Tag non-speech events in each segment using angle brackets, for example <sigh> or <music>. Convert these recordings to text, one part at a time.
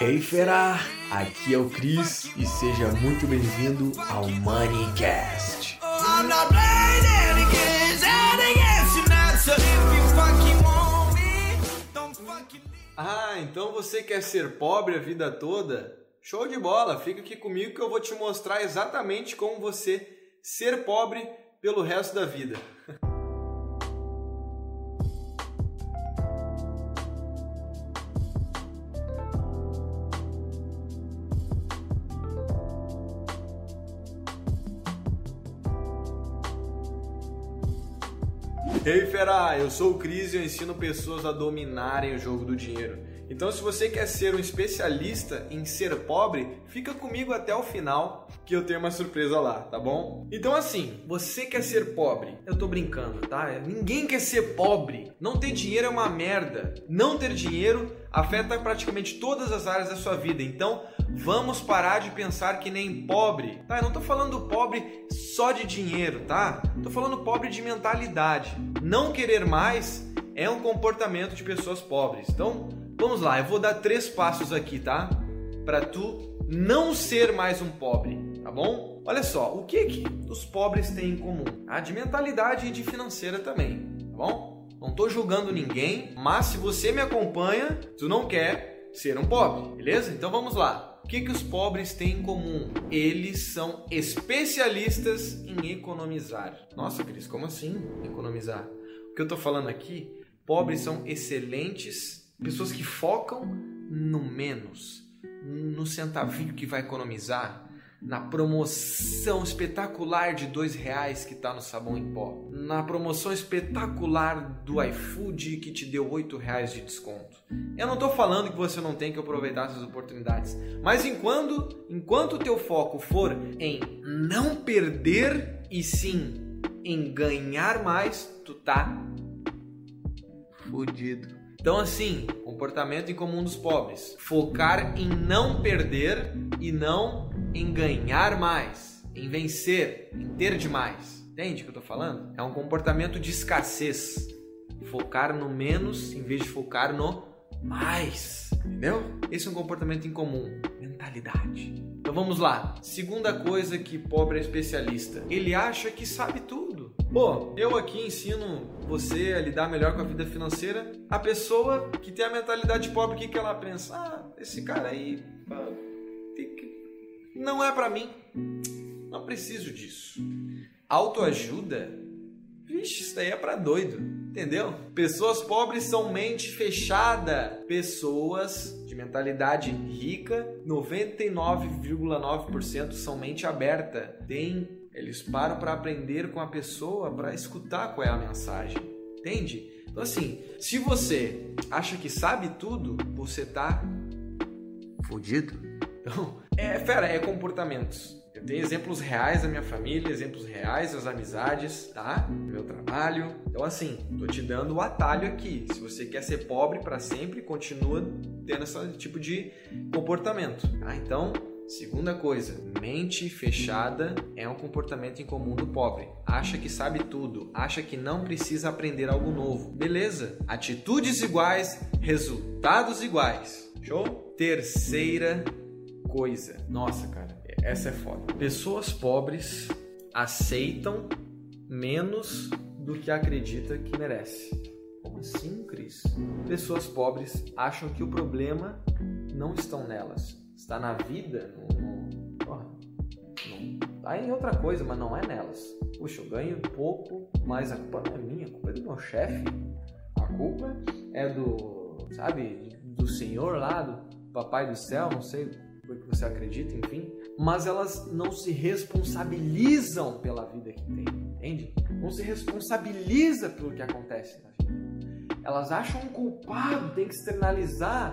Hey fera, aqui é o Cris e seja muito bem-vindo ao Moneycast. Ah, então você quer ser pobre a vida toda? Show de bola! Fica aqui comigo que eu vou te mostrar exatamente como você ser pobre pelo resto da vida. Hey fera, eu sou o Cris e eu ensino pessoas a dominarem o jogo do dinheiro. Então, se você quer ser um especialista em ser pobre, fica comigo até o final que eu tenho uma surpresa lá, tá bom? Então, assim, você quer ser pobre? Eu tô brincando, tá? Ninguém quer ser pobre. Não ter dinheiro é uma merda. Não ter dinheiro afeta praticamente todas as áreas da sua vida. Então, vamos parar de pensar que nem pobre, tá? Eu não tô falando pobre só de dinheiro, tá? Tô falando pobre de mentalidade. Não querer mais é um comportamento de pessoas pobres. Então, vamos lá, eu vou dar três passos aqui, tá? Para tu não ser mais um pobre, tá bom? Olha só, o que que os pobres têm em comum? A de mentalidade e de financeira também, tá bom? Não tô julgando ninguém, mas se você me acompanha, tu não quer ser um pobre, beleza? Então vamos lá. O que, que os pobres têm em comum? Eles são especialistas em economizar. Nossa, Cris, como assim economizar? O que eu estou falando aqui, pobres são excelentes, pessoas que focam no menos, no centavinho que vai economizar, na promoção espetacular de dois reais que está no sabão em pó, na promoção espetacular do iFood que te deu oito reais de desconto. Eu não estou falando que você não tem que aproveitar essas oportunidades, mas enquanto enquanto o teu foco for em não perder e sim em ganhar mais, tu tá fudido. Então, assim, comportamento em comum dos pobres: focar em não perder e não em ganhar mais, em vencer, em ter demais. Entende o que eu tô falando? É um comportamento de escassez. Focar no menos em vez de focar no mais. Entendeu? Esse é um comportamento incomum. Mentalidade. Então vamos lá. Segunda coisa que pobre é especialista. Ele acha que sabe tudo. Pô, eu aqui ensino você a lidar melhor com a vida financeira. A pessoa que tem a mentalidade pobre, o que, que ela pensa? Ah, esse cara aí não é para mim. Não preciso disso. Autoajuda? Vixe, isso daí é para doido, entendeu? Pessoas pobres são mente fechada. Pessoas de mentalidade rica, 99,9% são mente aberta. Tem, eles param para aprender com a pessoa, para escutar qual é a mensagem. Entende? Então assim, se você acha que sabe tudo, você tá fudido. Então, é, fera, é comportamentos. Eu tenho exemplos reais da minha família, exemplos reais das amizades, tá? Do meu trabalho. Então, assim, tô te dando o atalho aqui. Se você quer ser pobre para sempre, continua tendo esse tipo de comportamento, tá? Então, segunda coisa, mente fechada é um comportamento incomum do pobre. Acha que sabe tudo, acha que não precisa aprender algo novo. Beleza? Atitudes iguais, resultados iguais. Show? Terceira coisa. Nossa, cara, essa é foda. Pessoas pobres aceitam menos do que acredita que merece. Como assim, Cris? Pessoas pobres acham que o problema não estão nelas, está na vida, no, no, porra, não, tá em outra coisa, mas não é nelas. Puxa, eu ganho pouco, mas a culpa não é minha, a culpa é do meu chefe, a culpa é do, sabe, do senhor lá, do papai do céu, não sei porque você acredita, enfim, mas elas não se responsabilizam pela vida que tem, entende? Não se responsabiliza pelo que acontece na vida. Elas acham um culpado, tem que externalizar.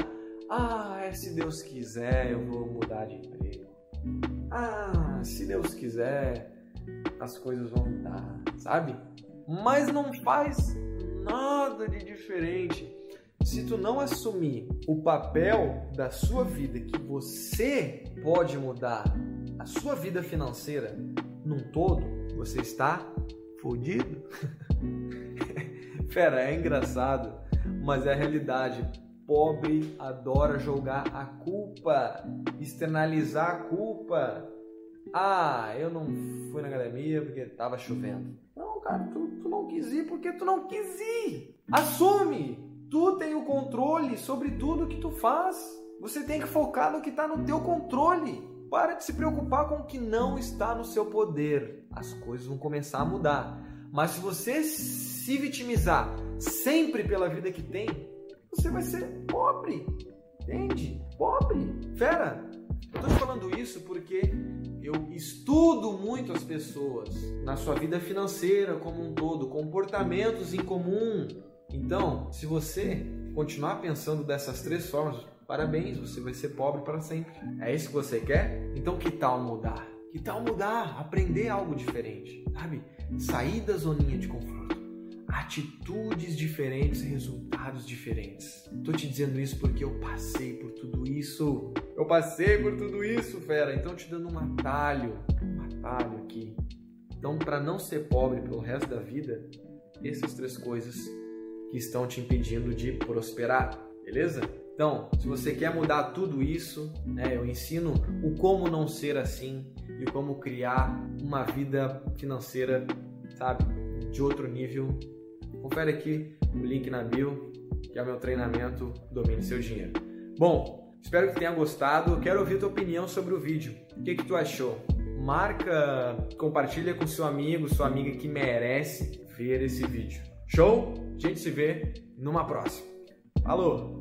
Ah, é, se Deus quiser, eu vou mudar de emprego. Ah, se Deus quiser, as coisas vão mudar, sabe? Mas não faz nada de diferente se tu não assumir o papel da sua vida que você pode mudar a sua vida financeira num todo, você está fodido. Fera, <laughs> é engraçado, mas é a realidade. Pobre adora jogar a culpa, externalizar a culpa. Ah, eu não fui na academia porque tava chovendo. Não, cara, tu, tu não quis ir porque tu não quis ir. Assume! Tu tem o controle sobre tudo que tu faz. Você tem que focar no que está no teu controle. Para de se preocupar com o que não está no seu poder. As coisas vão começar a mudar. Mas se você se vitimizar sempre pela vida que tem, você vai ser pobre. Entende? Pobre. Fera. Eu estou falando isso porque eu estudo muito as pessoas na sua vida financeira como um todo, comportamentos em comum. Então, se você continuar pensando dessas três formas, parabéns, você vai ser pobre para sempre. É isso que você quer? Então, que tal mudar? Que tal mudar? Aprender algo diferente, sabe? Sair da zoninha de conforto atitudes diferentes, resultados diferentes. Tô te dizendo isso porque eu passei por tudo isso. Eu passei por tudo isso, fera. Então te dando um atalho, um atalho aqui. Então, para não ser pobre pelo resto da vida, essas três coisas que estão te impedindo de prosperar, beleza? Então, se você quer mudar tudo isso, né, eu ensino o como não ser assim e como criar uma vida financeira, sabe, de outro nível Confere aqui o link na bio, que é o meu treinamento Domine Seu Dinheiro. Bom, espero que tenha gostado. Quero ouvir tua opinião sobre o vídeo. O que, que tu achou? Marca, compartilha com seu amigo, sua amiga que merece ver esse vídeo. Show? A gente se vê numa próxima. Falou!